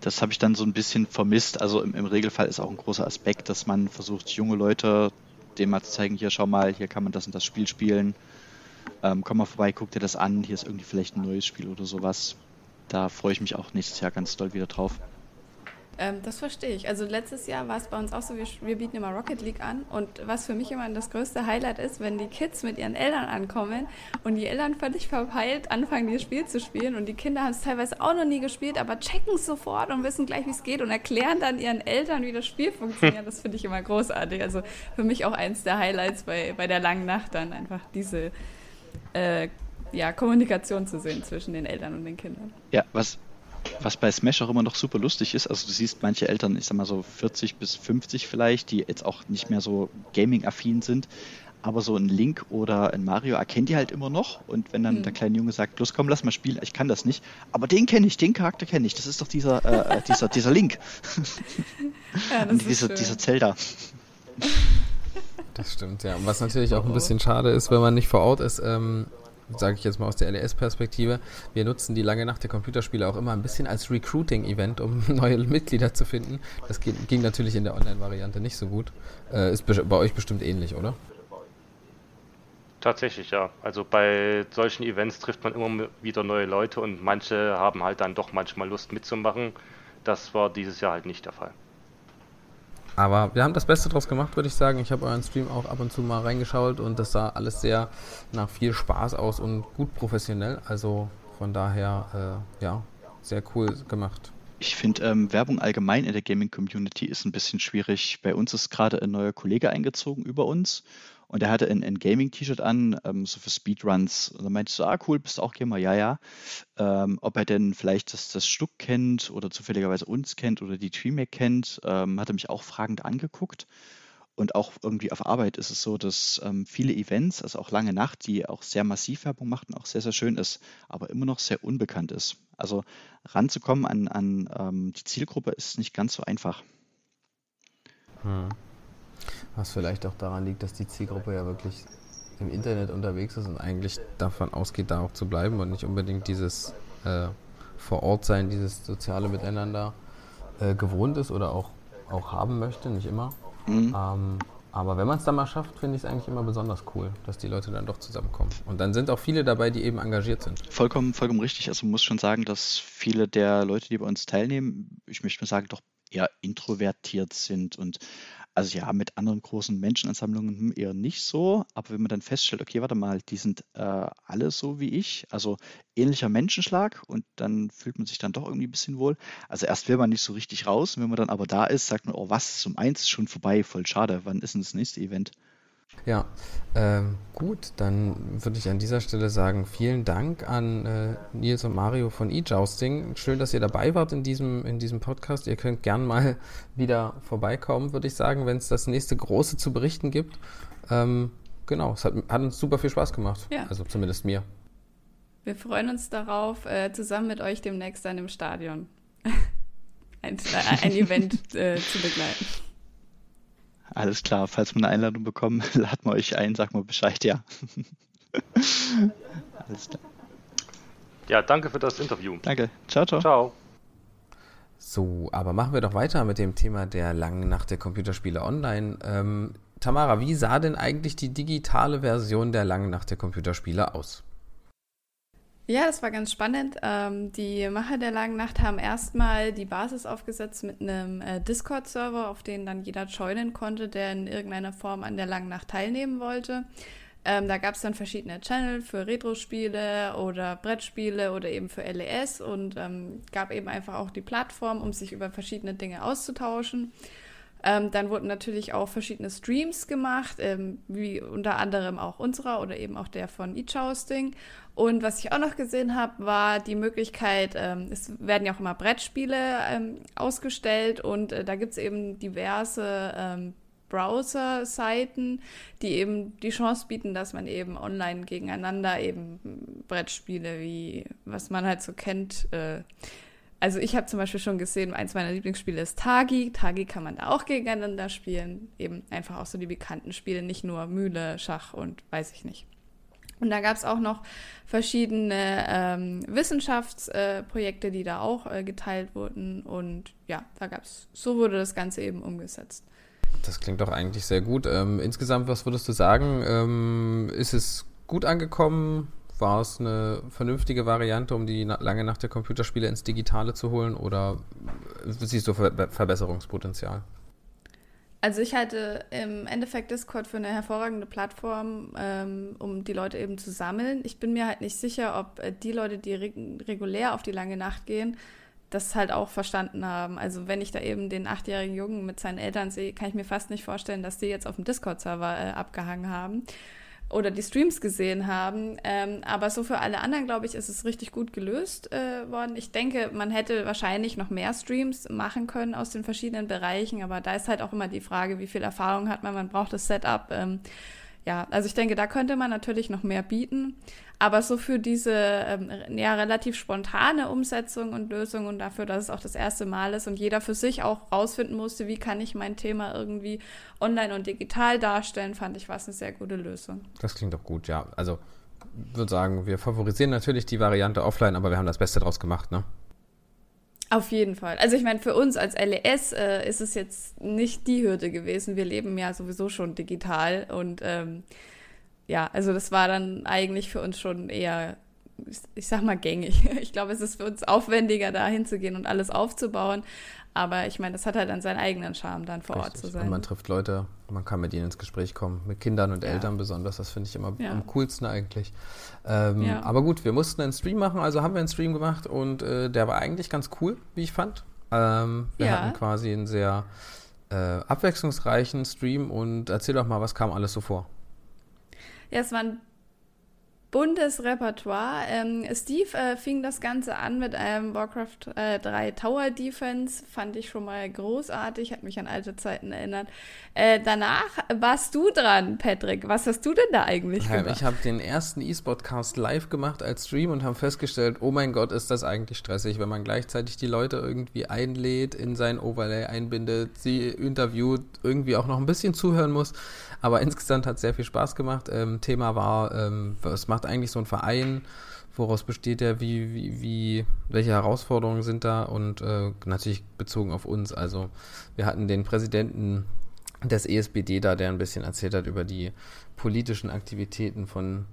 Das habe ich dann so ein bisschen vermisst. Also im, im, Regelfall ist auch ein großer Aspekt, dass man versucht, junge Leute dem mal zu zeigen, hier schau mal, hier kann man das und das Spiel spielen. Ähm, komm mal vorbei, guck dir das an, hier ist irgendwie vielleicht ein neues Spiel oder sowas. Da freue ich mich auch nächstes Jahr ganz doll wieder drauf. Ähm, das verstehe ich. Also letztes Jahr war es bei uns auch so, wir, wir, bieten immer Rocket League an und was für mich immer das größte Highlight ist, wenn die Kids mit ihren Eltern ankommen und die Eltern völlig verpeilt anfangen, dieses Spiel zu spielen und die Kinder haben es teilweise auch noch nie gespielt, aber checken es sofort und wissen gleich, wie es geht und erklären dann ihren Eltern, wie das Spiel funktioniert. Das finde ich immer großartig. Also für mich auch eins der Highlights bei, bei der langen Nacht dann einfach diese äh, ja, Kommunikation zu sehen zwischen den Eltern und den Kindern. Ja, was was bei Smash auch immer noch super lustig ist, also du siehst manche Eltern, ich sag mal so 40 bis 50 vielleicht, die jetzt auch nicht mehr so Gaming-affin sind, aber so ein Link oder ein Mario erkennt die halt immer noch und wenn dann mhm. der kleine Junge sagt, los komm, lass mal spielen, ich kann das nicht, aber den kenne ich, den Charakter kenne ich, das ist doch dieser, äh, äh dieser, dieser Link. ja, das dieser, dieser Zelda. Das stimmt, ja. Und was natürlich auch ein bisschen schade ist, wenn man nicht vor Ort ist, ähm, sage ich jetzt mal aus der LES-Perspektive, wir nutzen die lange Nacht der Computerspiele auch immer ein bisschen als Recruiting-Event, um neue Mitglieder zu finden. Das ging, natürlich in der Online-Variante nicht so gut. Äh, ist bei euch bestimmt ähnlich, oder? Tatsächlich, ja. Also bei solchen Events trifft man immer wieder neue Leute und manche haben halt dann doch manchmal Lust mitzumachen. Das war dieses Jahr halt nicht der Fall. Aber wir haben das Beste draus gemacht, würde ich sagen. Ich habe euren Stream auch ab und zu mal reingeschaut und das sah alles sehr nach viel Spaß aus und gut professionell. Also von daher, äh, ja, sehr cool gemacht. Ich finde, ähm, Werbung allgemein in der Gaming-Community ist ein bisschen schwierig. Bei uns ist gerade ein neuer Kollege eingezogen über uns und er hatte ein, ein Gaming-T-Shirt an, ähm, so für Speedruns. Und dann meinte ich so, ah cool, bist du auch Gamer? Ja, ja. Ähm, ob er denn vielleicht das, das Stück kennt oder zufälligerweise uns kennt oder die Dreamhack kennt, ähm, hat er mich auch fragend angeguckt. Und auch irgendwie auf Arbeit ist es so, dass ähm, viele Events, also auch lange Nacht, die auch sehr massiv Werbung machten, auch sehr, sehr schön ist, aber immer noch sehr unbekannt ist. Also ranzukommen an, an ähm, die Zielgruppe ist nicht ganz so einfach. Hm. Was vielleicht auch daran liegt, dass die Zielgruppe ja wirklich im Internet unterwegs ist und eigentlich davon ausgeht, da auch zu bleiben und nicht unbedingt dieses äh, vor Ort sein, dieses soziale Miteinander äh, gewohnt ist oder auch, auch haben möchte, nicht immer. Mhm. Ähm, aber wenn man es dann mal schafft, finde ich es eigentlich immer besonders cool, dass die Leute dann doch zusammenkommen. Und dann sind auch viele dabei, die eben engagiert sind. Vollkommen, vollkommen richtig. Also man muss schon sagen, dass viele der Leute, die bei uns teilnehmen, ich möchte mal sagen, doch eher introvertiert sind und also ja, mit anderen großen Menschenansammlungen hm, eher nicht so, aber wenn man dann feststellt, okay, warte mal, die sind äh, alle so wie ich, also ähnlicher Menschenschlag und dann fühlt man sich dann doch irgendwie ein bisschen wohl. Also erst will man nicht so richtig raus und wenn man dann aber da ist, sagt man, oh was, um eins ist schon vorbei, voll schade, wann ist denn das nächste Event? Ja, ähm, gut, dann würde ich an dieser Stelle sagen, vielen Dank an äh, Nils und Mario von eJousting. Schön, dass ihr dabei wart in diesem, in diesem Podcast. Ihr könnt gern mal wieder vorbeikommen, würde ich sagen, wenn es das nächste große zu berichten gibt. Ähm, genau, es hat, hat, uns super viel Spaß gemacht. Ja. Also zumindest mir. Wir freuen uns darauf, äh, zusammen mit euch demnächst dann im Stadion ein, ein Event äh, zu begleiten. Alles klar, falls wir eine Einladung bekommen, laden wir euch ein, sag mal Bescheid, ja. Alles klar. Ja, danke für das Interview. Danke. Ciao, ciao. Ciao. So, aber machen wir doch weiter mit dem Thema der langen Nacht der Computerspiele online. Ähm, Tamara, wie sah denn eigentlich die digitale Version der langen Nacht der Computerspiele aus? Ja, das war ganz spannend. Ähm, die Macher der Langen Nacht haben erstmal die Basis aufgesetzt mit einem äh, Discord-Server, auf den dann jeder joinen konnte, der in irgendeiner Form an der Langen Nacht teilnehmen wollte. Ähm, da gab es dann verschiedene Channel für Retro-Spiele oder Brettspiele oder eben für LES und ähm, gab eben einfach auch die Plattform, um sich über verschiedene Dinge auszutauschen. Ähm, dann wurden natürlich auch verschiedene Streams gemacht, ähm, wie unter anderem auch unserer oder eben auch der von eChousting. Und was ich auch noch gesehen habe, war die Möglichkeit, ähm, es werden ja auch immer Brettspiele ähm, ausgestellt und äh, da gibt es eben diverse ähm, Browser-Seiten, die eben die Chance bieten, dass man eben online gegeneinander eben Brettspiele wie, was man halt so kennt, äh, also ich habe zum Beispiel schon gesehen, eins meiner Lieblingsspiele ist Tagi. Tagi kann man da auch gegeneinander spielen. Eben einfach auch so die bekannten Spiele, nicht nur Mühle, Schach und weiß ich nicht. Und da gab es auch noch verschiedene ähm, Wissenschaftsprojekte, äh, die da auch äh, geteilt wurden. Und ja, da gab es, so wurde das Ganze eben umgesetzt. Das klingt doch eigentlich sehr gut. Ähm, insgesamt, was würdest du sagen? Ähm, ist es gut angekommen? War es eine vernünftige Variante, um die lange Nacht der Computerspiele ins Digitale zu holen oder siehst du Ver Verbesserungspotenzial? Also ich halte im Endeffekt Discord für eine hervorragende Plattform, ähm, um die Leute eben zu sammeln. Ich bin mir halt nicht sicher, ob äh, die Leute, die reg regulär auf die lange Nacht gehen, das halt auch verstanden haben. Also wenn ich da eben den achtjährigen Jungen mit seinen Eltern sehe, kann ich mir fast nicht vorstellen, dass die jetzt auf dem Discord-Server äh, abgehangen haben oder die Streams gesehen haben. Ähm, aber so für alle anderen, glaube ich, ist es richtig gut gelöst äh, worden. Ich denke, man hätte wahrscheinlich noch mehr Streams machen können aus den verschiedenen Bereichen, aber da ist halt auch immer die Frage, wie viel Erfahrung hat man, man braucht das Setup. Ähm, ja, also ich denke, da könnte man natürlich noch mehr bieten. Aber so für diese ähm, ja, relativ spontane Umsetzung und Lösung und dafür, dass es auch das erste Mal ist und jeder für sich auch rausfinden musste, wie kann ich mein Thema irgendwie online und digital darstellen, fand ich, war es eine sehr gute Lösung. Das klingt doch gut, ja. Also ich würde sagen, wir favorisieren natürlich die Variante offline, aber wir haben das Beste draus gemacht, ne? Auf jeden Fall. Also ich meine, für uns als LES äh, ist es jetzt nicht die Hürde gewesen. Wir leben ja sowieso schon digital und ähm, ja, also das war dann eigentlich für uns schon eher, ich sag mal, gängig. Ich glaube, es ist für uns aufwendiger, da hinzugehen und alles aufzubauen. Aber ich meine, das hat halt dann seinen eigenen Charme, dann vor Richtig. Ort zu sein. Und man trifft Leute, man kann mit ihnen ins Gespräch kommen, mit Kindern und ja. Eltern besonders. Das finde ich immer ja. am coolsten eigentlich. Ähm, ja. Aber gut, wir mussten einen Stream machen, also haben wir einen Stream gemacht und äh, der war eigentlich ganz cool, wie ich fand. Ähm, wir hatten quasi einen sehr äh, abwechslungsreichen Stream und erzähl doch mal, was kam alles so vor? Ja, es waren buntes Repertoire. Ähm, Steve äh, fing das Ganze an mit einem Warcraft äh, 3 Tower Defense. Fand ich schon mal großartig, hat mich an alte Zeiten erinnert. Äh, danach warst du dran, Patrick. Was hast du denn da eigentlich ja, gemacht? Ich habe den ersten E-Sport-Cast live gemacht als Stream und haben festgestellt, oh mein Gott, ist das eigentlich stressig, wenn man gleichzeitig die Leute irgendwie einlädt, in sein Overlay einbindet, sie interviewt, irgendwie auch noch ein bisschen zuhören muss. Aber insgesamt hat es sehr viel Spaß gemacht. Ähm, Thema war, ähm, was macht eigentlich so ein Verein? Woraus besteht der? Wie, wie, wie, welche Herausforderungen sind da? Und äh, natürlich bezogen auf uns. Also wir hatten den Präsidenten des ESBD da, der ein bisschen erzählt hat über die politischen Aktivitäten von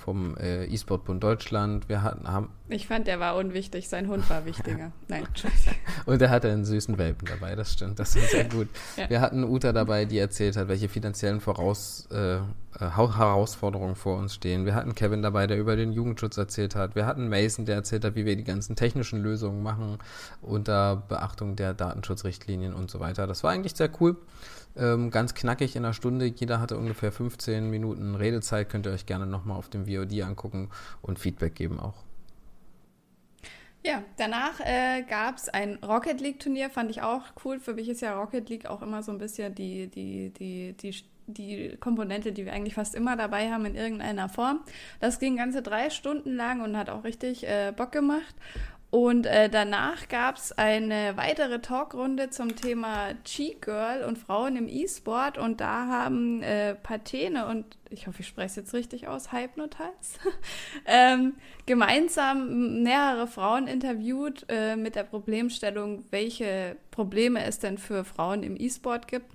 vom äh, E-Sport-Bund Deutschland. Wir hatten, haben ich fand, der war unwichtig, sein Hund war wichtiger. Nein, Und er hatte einen süßen Welpen dabei, das stimmt, das ist sehr gut. ja. Wir hatten Uta dabei, die erzählt hat, welche finanziellen Voraus, äh, äh Herausforderungen vor uns stehen. Wir hatten Kevin dabei, der über den Jugendschutz erzählt hat. Wir hatten Mason, der erzählt hat, wie wir die ganzen technischen Lösungen machen unter Beachtung der Datenschutzrichtlinien und so weiter. Das war eigentlich sehr cool. Ähm, ganz knackig in einer Stunde. Jeder hatte ungefähr 15 Minuten Redezeit. Könnt ihr euch gerne nochmal auf dem VOD angucken und Feedback geben auch. Ja, danach äh, gab es ein Rocket League-Turnier, fand ich auch cool. Für mich ist ja Rocket League auch immer so ein bisschen die, die, die, die, die Komponente, die wir eigentlich fast immer dabei haben in irgendeiner Form. Das ging ganze drei Stunden lang und hat auch richtig äh, Bock gemacht. Und äh, danach gab es eine weitere Talkrunde zum Thema Cheat Girl und Frauen im E-Sport. Und da haben äh, Patene und ich hoffe, ich spreche es jetzt richtig aus, Hypnotize, ähm, gemeinsam mehrere Frauen interviewt äh, mit der Problemstellung, welche Probleme es denn für Frauen im E-Sport gibt.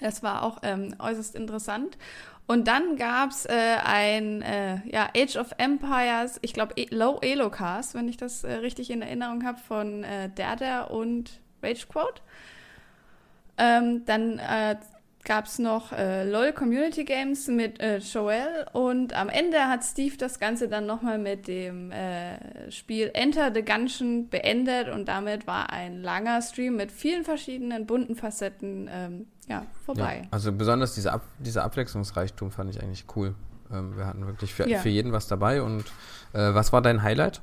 Das war auch ähm, äußerst interessant. Und dann gab es äh, ein äh, ja, Age of Empires, ich glaube e Low Elo Cast, wenn ich das äh, richtig in Erinnerung habe, von äh, Dada und Ragequote. Ähm, dann äh, gab es noch äh, LOL Community Games mit äh, Joel und am Ende hat Steve das Ganze dann nochmal mit dem äh, Spiel Enter the Gungeon beendet und damit war ein langer Stream mit vielen verschiedenen bunten Facetten ähm, ja, vorbei. Ja, also besonders diese Ab dieser Abwechslungsreichtum fand ich eigentlich cool. Ähm, wir hatten wirklich für, ja. für jeden was dabei und äh, was war dein Highlight?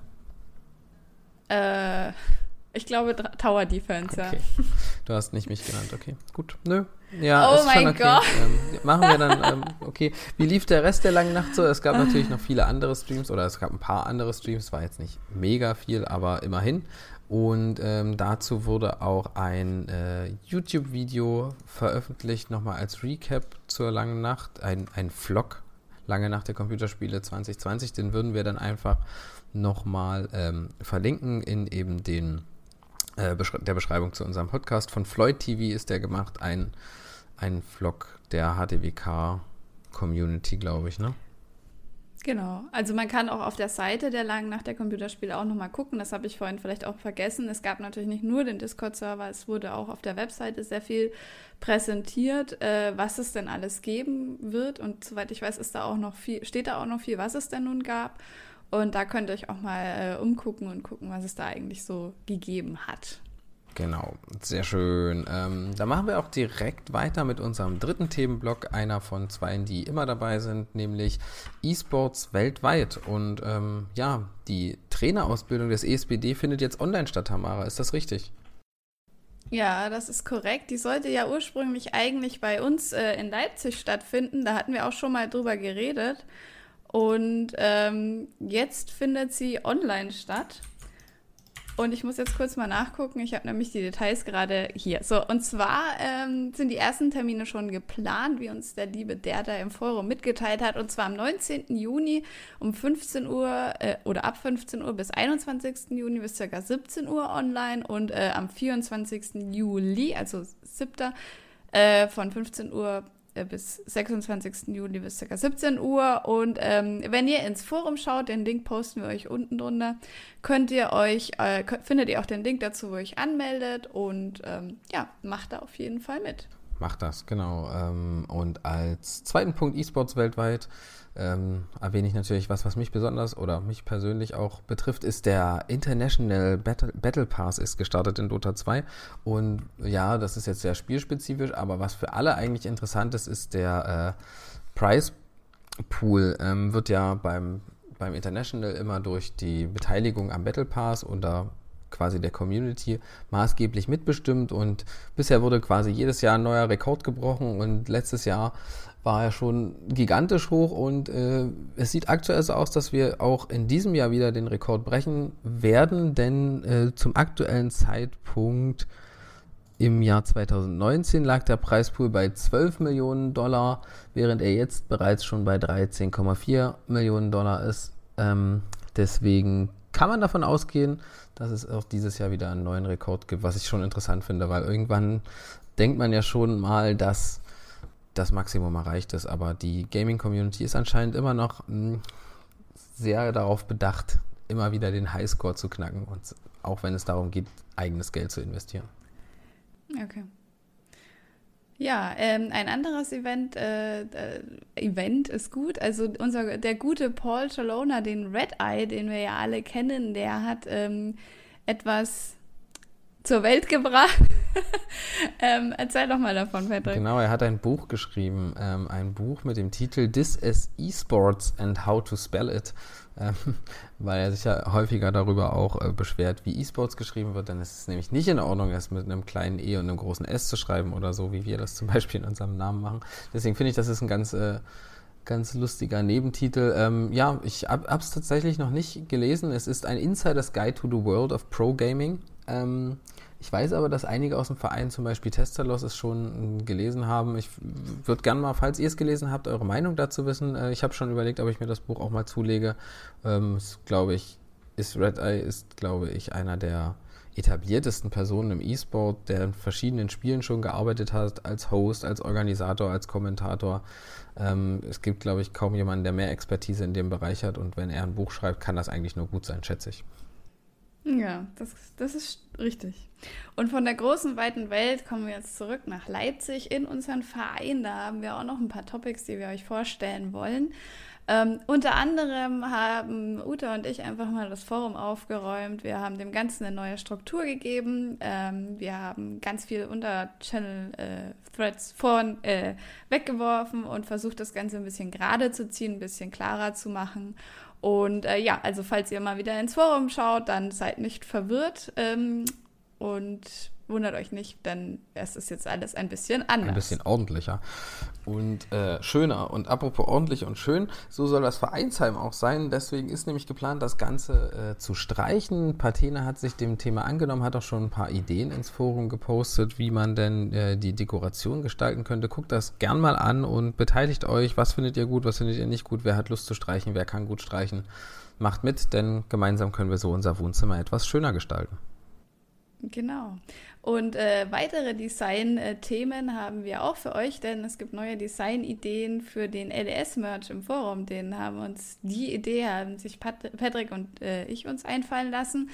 Äh, ich glaube Tower Defense, okay. ja. Du hast nicht mich genannt, okay. Gut. Nö. Ja, oh mein okay. Gott. Ähm, machen wir dann, ähm, okay. Wie lief der Rest der langen Nacht so? Es gab natürlich noch viele andere Streams oder es gab ein paar andere Streams, war jetzt nicht mega viel, aber immerhin. Und ähm, dazu wurde auch ein äh, YouTube-Video veröffentlicht, nochmal als Recap zur langen Nacht, ein, ein Vlog, lange Nacht der Computerspiele 2020. Den würden wir dann einfach nochmal ähm, verlinken in eben den äh, der Beschreibung zu unserem Podcast. Von Floyd TV ist der gemacht, ein, ein Vlog der HDWK Community, glaube ich, ne? Genau, also man kann auch auf der Seite der Langen nach der Computerspiele auch nochmal gucken. Das habe ich vorhin vielleicht auch vergessen. Es gab natürlich nicht nur den Discord-Server, es wurde auch auf der Webseite sehr viel präsentiert, äh, was es denn alles geben wird. Und soweit ich weiß, ist da auch noch viel, steht da auch noch viel, was es denn nun gab. Und da könnt ihr euch auch mal äh, umgucken und gucken, was es da eigentlich so gegeben hat. Genau, sehr schön. Ähm, da machen wir auch direkt weiter mit unserem dritten Themenblock, einer von zwei, die immer dabei sind, nämlich E-Sports weltweit. Und ähm, ja, die Trainerausbildung des ESBD findet jetzt online statt, Tamara. Ist das richtig? Ja, das ist korrekt. Die sollte ja ursprünglich eigentlich bei uns äh, in Leipzig stattfinden. Da hatten wir auch schon mal drüber geredet. Und ähm, jetzt findet sie online statt. Und ich muss jetzt kurz mal nachgucken. Ich habe nämlich die Details gerade hier. So, und zwar ähm, sind die ersten Termine schon geplant, wie uns der liebe der da im Forum mitgeteilt hat. Und zwar am 19. Juni um 15 Uhr äh, oder ab 15 Uhr bis 21. Juni bis ca. 17 Uhr online und äh, am 24. Juli, also 7. Äh, von 15 Uhr bis 26. Juli bis ca. 17 Uhr. Und ähm, wenn ihr ins Forum schaut, den Link posten wir euch unten drunter, könnt ihr euch, äh, findet ihr auch den Link dazu, wo ihr euch anmeldet und ähm, ja, macht da auf jeden Fall mit. Macht das, genau. Ähm, und als zweiten Punkt E-Sports weltweit ähm, erwähne ich natürlich was, was mich besonders oder mich persönlich auch betrifft, ist der International Battle, Battle Pass ist gestartet in Dota 2 und ja, das ist jetzt sehr spielspezifisch, aber was für alle eigentlich interessant ist, ist der äh, Prize Pool ähm, wird ja beim, beim International immer durch die Beteiligung am Battle Pass unter quasi der Community maßgeblich mitbestimmt und bisher wurde quasi jedes Jahr ein neuer Rekord gebrochen und letztes Jahr war ja schon gigantisch hoch und äh, es sieht aktuell so aus, dass wir auch in diesem Jahr wieder den Rekord brechen werden, denn äh, zum aktuellen Zeitpunkt im Jahr 2019 lag der Preispool bei 12 Millionen Dollar, während er jetzt bereits schon bei 13,4 Millionen Dollar ist. Ähm, deswegen kann man davon ausgehen, dass es auch dieses Jahr wieder einen neuen Rekord gibt, was ich schon interessant finde, weil irgendwann denkt man ja schon mal, dass das Maximum erreicht ist. Aber die Gaming-Community ist anscheinend immer noch hm, sehr darauf bedacht, immer wieder den Highscore zu knacken. Und auch wenn es darum geht, eigenes Geld zu investieren. Okay. Ja, ähm, ein anderes Event, äh, äh, Event ist gut. Also unser der gute Paul Chalona, den Red Eye, den wir ja alle kennen, der hat ähm, etwas zur Welt gebracht. ähm, erzähl doch mal davon, Patrick. Genau, er hat ein Buch geschrieben, ähm, ein Buch mit dem Titel This is Esports and How to Spell It, ähm, weil er sich ja häufiger darüber auch äh, beschwert, wie Esports geschrieben wird. Dann ist es nämlich nicht in Ordnung, es mit einem kleinen E und einem großen S zu schreiben oder so, wie wir das zum Beispiel in unserem Namen machen. Deswegen finde ich, das ist ein ganz äh, ganz lustiger Nebentitel. Ähm, ja, ich habe es tatsächlich noch nicht gelesen. Es ist ein Insider's Guide to the World of Pro Gaming. Ähm, ich weiß aber, dass einige aus dem Verein, zum Beispiel Testalos, es schon gelesen haben. Ich würde gerne mal, falls ihr es gelesen habt, eure Meinung dazu wissen. Äh, ich habe schon überlegt, ob ich mir das Buch auch mal zulege. Ähm, glaube ich, ist Red Eye ist, glaube ich, einer der etabliertesten Personen im E-Sport, der in verschiedenen Spielen schon gearbeitet hat, als Host, als Organisator, als Kommentator. Ähm, es gibt, glaube ich, kaum jemanden, der mehr Expertise in dem Bereich hat. Und wenn er ein Buch schreibt, kann das eigentlich nur gut sein, schätze ich. Ja, das, das ist richtig. Und von der großen, weiten Welt kommen wir jetzt zurück nach Leipzig in unseren Verein. Da haben wir auch noch ein paar Topics, die wir euch vorstellen wollen. Ähm, unter anderem haben Uta und ich einfach mal das Forum aufgeräumt. Wir haben dem Ganzen eine neue Struktur gegeben. Ähm, wir haben ganz viele Unter-Channel-Threads äh, äh, weggeworfen und versucht, das Ganze ein bisschen gerade zu ziehen, ein bisschen klarer zu machen. Und äh, ja, also falls ihr mal wieder ins Forum schaut, dann seid nicht verwirrt ähm, und wundert euch nicht, denn es ist jetzt alles ein bisschen anders. Ein bisschen ordentlicher und äh, schöner. Und apropos ordentlich und schön, so soll das Vereinsheim auch sein. Deswegen ist nämlich geplant, das Ganze äh, zu streichen. Patena hat sich dem Thema angenommen, hat auch schon ein paar Ideen ins Forum gepostet, wie man denn äh, die Dekoration gestalten könnte. Guckt das gern mal an und beteiligt euch. Was findet ihr gut, was findet ihr nicht gut? Wer hat Lust zu streichen? Wer kann gut streichen? Macht mit, denn gemeinsam können wir so unser Wohnzimmer etwas schöner gestalten. Genau. Und äh, weitere Design-Themen haben wir auch für euch, denn es gibt neue Design-Ideen für den LS-Merch im Forum. Den haben uns, die Idee haben sich Pat Patrick und äh, ich uns einfallen lassen.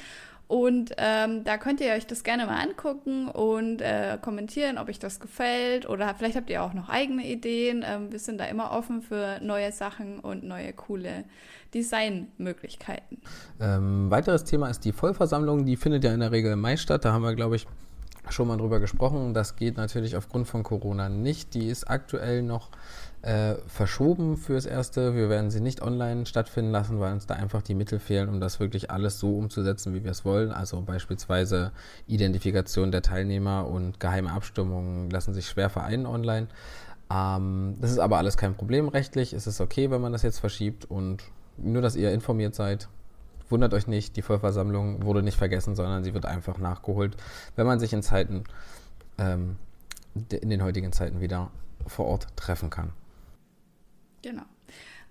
Und ähm, da könnt ihr euch das gerne mal angucken und äh, kommentieren, ob euch das gefällt. Oder vielleicht habt ihr auch noch eigene Ideen. Ähm, wir sind da immer offen für neue Sachen und neue coole Designmöglichkeiten. Ähm, weiteres Thema ist die Vollversammlung. Die findet ja in der Regel im Mai statt. Da haben wir, glaube ich, schon mal drüber gesprochen. Das geht natürlich aufgrund von Corona nicht. Die ist aktuell noch äh, verschoben fürs Erste. Wir werden sie nicht online stattfinden lassen, weil uns da einfach die Mittel fehlen, um das wirklich alles so umzusetzen, wie wir es wollen. Also beispielsweise Identifikation der Teilnehmer und geheime Abstimmungen lassen sich schwer vereinen online. Ähm, das ist aber alles kein Problem rechtlich. Es ist okay, wenn man das jetzt verschiebt und nur, dass ihr informiert seid. Wundert euch nicht, die Vollversammlung wurde nicht vergessen, sondern sie wird einfach nachgeholt, wenn man sich in Zeiten, ähm, in den heutigen Zeiten wieder vor Ort treffen kann. Genau.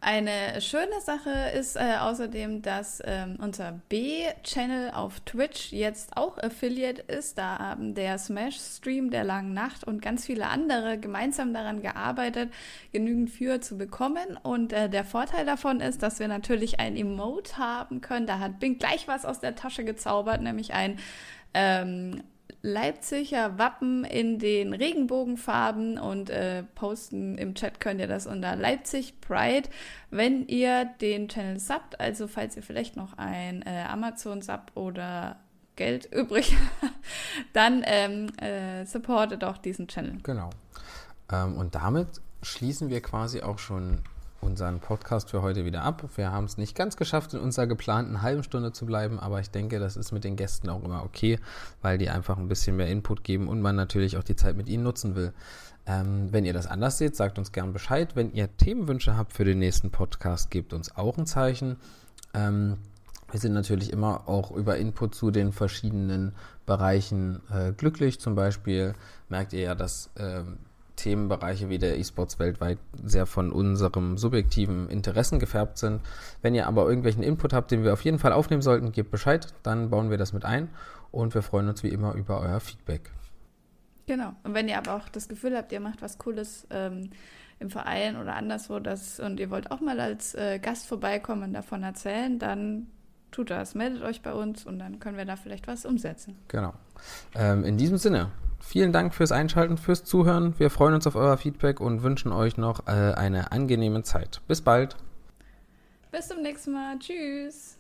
Eine schöne Sache ist äh, außerdem, dass ähm, unser B-Channel auf Twitch jetzt auch Affiliate ist. Da haben der Smash-Stream der langen Nacht und ganz viele andere gemeinsam daran gearbeitet, genügend für zu bekommen. Und äh, der Vorteil davon ist, dass wir natürlich ein Emote haben können. Da hat Bing gleich was aus der Tasche gezaubert, nämlich ein ähm, Leipziger Wappen in den Regenbogenfarben und äh, posten im Chat könnt ihr das unter Leipzig Pride. Wenn ihr den Channel subbt, also falls ihr vielleicht noch ein äh, Amazon Sub oder Geld übrig, dann ähm, äh, supportet auch diesen Channel. Genau. Ähm, und damit schließen wir quasi auch schon unseren Podcast für heute wieder ab. Wir haben es nicht ganz geschafft, in unserer geplanten halben Stunde zu bleiben, aber ich denke, das ist mit den Gästen auch immer okay, weil die einfach ein bisschen mehr Input geben und man natürlich auch die Zeit mit ihnen nutzen will. Ähm, wenn ihr das anders seht, sagt uns gern Bescheid. Wenn ihr Themenwünsche habt für den nächsten Podcast, gebt uns auch ein Zeichen. Ähm, wir sind natürlich immer auch über Input zu den verschiedenen Bereichen äh, glücklich. Zum Beispiel merkt ihr ja, dass äh, Themenbereiche wie der E-Sports weltweit sehr von unserem subjektiven Interessen gefärbt sind. Wenn ihr aber irgendwelchen Input habt, den wir auf jeden Fall aufnehmen sollten, gebt Bescheid, dann bauen wir das mit ein und wir freuen uns wie immer über euer Feedback. Genau. Und wenn ihr aber auch das Gefühl habt, ihr macht was Cooles ähm, im Verein oder anderswo das, und ihr wollt auch mal als äh, Gast vorbeikommen und davon erzählen, dann tut das. Meldet euch bei uns und dann können wir da vielleicht was umsetzen. Genau. Ähm, in diesem Sinne, Vielen Dank fürs Einschalten, fürs Zuhören. Wir freuen uns auf euer Feedback und wünschen euch noch äh, eine angenehme Zeit. Bis bald. Bis zum nächsten Mal. Tschüss.